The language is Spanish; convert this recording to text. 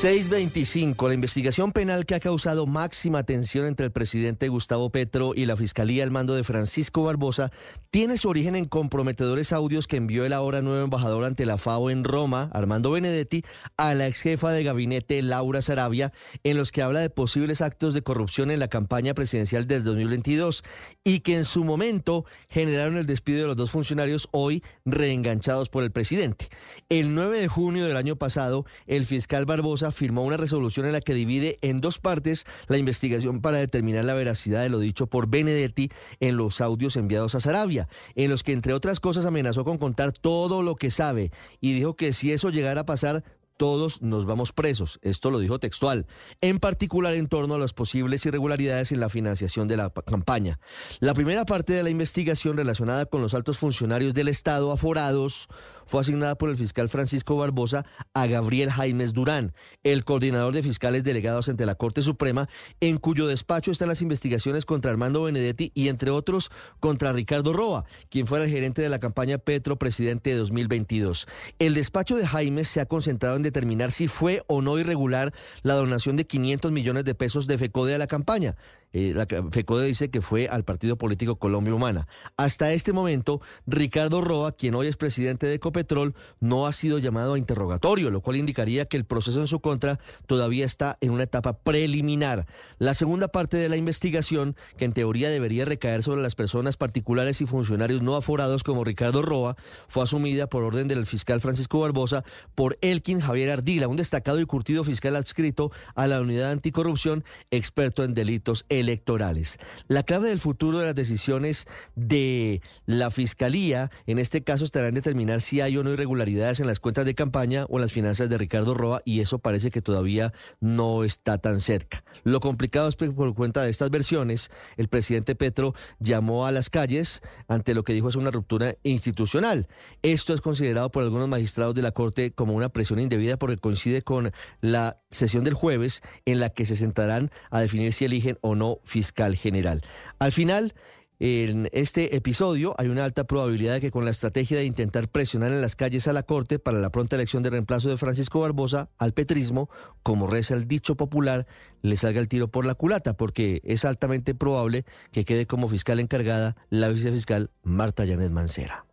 625. La investigación penal que ha causado máxima tensión entre el presidente Gustavo Petro y la Fiscalía al mando de Francisco Barbosa tiene su origen en comprometedores audios que envió el ahora nuevo embajador ante la FAO en Roma, Armando Benedetti, a la ex jefa de gabinete Laura Sarabia, en los que habla de posibles actos de corrupción en la campaña presidencial del 2022 y que en su momento generaron el despido de los dos funcionarios hoy reenganchados por el presidente. El 9 de junio del año pasado, el fiscal Barbosa firmó una resolución en la que divide en dos partes la investigación para determinar la veracidad de lo dicho por Benedetti en los audios enviados a Sarabia, en los que entre otras cosas amenazó con contar todo lo que sabe y dijo que si eso llegara a pasar todos nos vamos presos. Esto lo dijo textual, en particular en torno a las posibles irregularidades en la financiación de la campaña. La primera parte de la investigación relacionada con los altos funcionarios del Estado aforados fue asignada por el fiscal Francisco Barbosa a Gabriel Jaimes Durán, el coordinador de fiscales delegados ante la Corte Suprema, en cuyo despacho están las investigaciones contra Armando Benedetti y, entre otros, contra Ricardo Roa, quien fuera el gerente de la campaña Petro Presidente de 2022. El despacho de Jaimes se ha concentrado en determinar si fue o no irregular la donación de 500 millones de pesos de FECODE a la campaña. Eh, la FECODE dice que fue al partido político Colombia Humana. Hasta este momento, Ricardo Roa, quien hoy es presidente de Ecopetrol, no ha sido llamado a interrogatorio, lo cual indicaría que el proceso en su contra todavía está en una etapa preliminar. La segunda parte de la investigación, que en teoría debería recaer sobre las personas particulares y funcionarios no aforados como Ricardo Roa, fue asumida por orden del fiscal Francisco Barbosa por Elkin Javier Ardila, un destacado y curtido fiscal adscrito a la unidad anticorrupción, experto en delitos electorales. La clave del futuro de las decisiones de la Fiscalía, en este caso, estará en determinar si hay o no irregularidades en las cuentas de campaña o en las finanzas de Ricardo Roa, y eso parece que todavía no está tan cerca. Lo complicado es que por cuenta de estas versiones, el presidente Petro llamó a las calles ante lo que dijo es una ruptura institucional. Esto es considerado por algunos magistrados de la Corte como una presión indebida porque coincide con la sesión del jueves en la que se sentarán a definir si eligen o no fiscal general. Al final, en este episodio hay una alta probabilidad de que con la estrategia de intentar presionar en las calles a la Corte para la pronta elección de reemplazo de Francisco Barbosa al petrismo, como reza el dicho popular, le salga el tiro por la culata, porque es altamente probable que quede como fiscal encargada la vicefiscal Marta Yanet Mancera.